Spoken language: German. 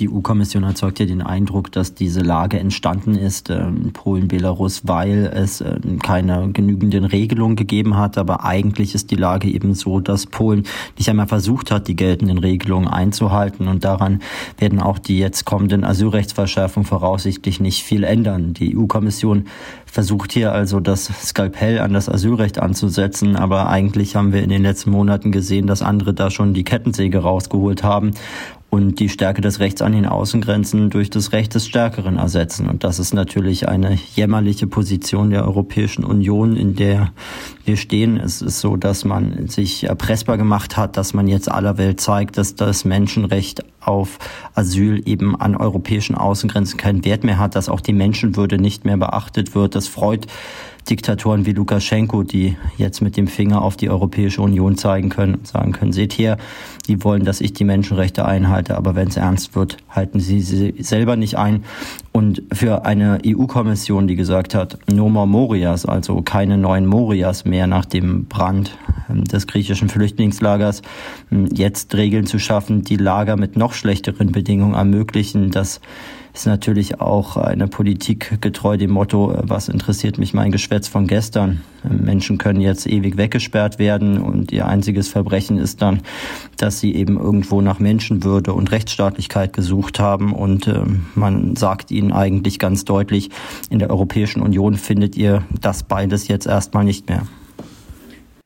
Die EU-Kommission erzeugt ja den Eindruck, dass diese Lage entstanden ist äh, in Polen, Belarus, weil es äh, keine genügenden Regelungen gegeben hat. Aber eigentlich ist die Lage eben so, dass Polen nicht einmal versucht hat, die geltenden Regelungen einzuhalten. Und daran werden auch die jetzt kommenden Asylrechtsverschärfungen voraussichtlich nicht viel ändern. Die EU-Kommission versucht hier also das Skalpell an das Asylrecht anzusetzen. Aber eigentlich haben wir in den letzten Monaten gesehen, dass andere da schon die Kettensäge rausgeholt haben und die Stärke des Rechts an den Außengrenzen durch das Recht des Stärkeren ersetzen. Und das ist natürlich eine jämmerliche Position der Europäischen Union, in der wir stehen. Es ist so, dass man sich erpressbar gemacht hat, dass man jetzt aller Welt zeigt, dass das Menschenrecht auf Asyl eben an europäischen Außengrenzen keinen Wert mehr hat, dass auch die Menschenwürde nicht mehr beachtet wird. Das freut Diktatoren wie Lukaschenko, die jetzt mit dem Finger auf die Europäische Union zeigen können und sagen können, seht her, die wollen, dass ich die Menschenrechte einhalte, aber wenn es ernst wird, halten sie sie selber nicht ein. Und für eine EU-Kommission, die gesagt hat, no more Morias, also keine neuen Morias mehr nach dem Brand des griechischen Flüchtlingslagers, ähm, jetzt Regeln zu schaffen, die Lager mit noch schlechteren Bedingungen ermöglichen, dass ist natürlich auch eine Politik getreu dem Motto, was interessiert mich mein Geschwätz von gestern. Menschen können jetzt ewig weggesperrt werden und ihr einziges Verbrechen ist dann, dass sie eben irgendwo nach Menschenwürde und Rechtsstaatlichkeit gesucht haben und äh, man sagt ihnen eigentlich ganz deutlich, in der Europäischen Union findet ihr das beides jetzt erstmal nicht mehr.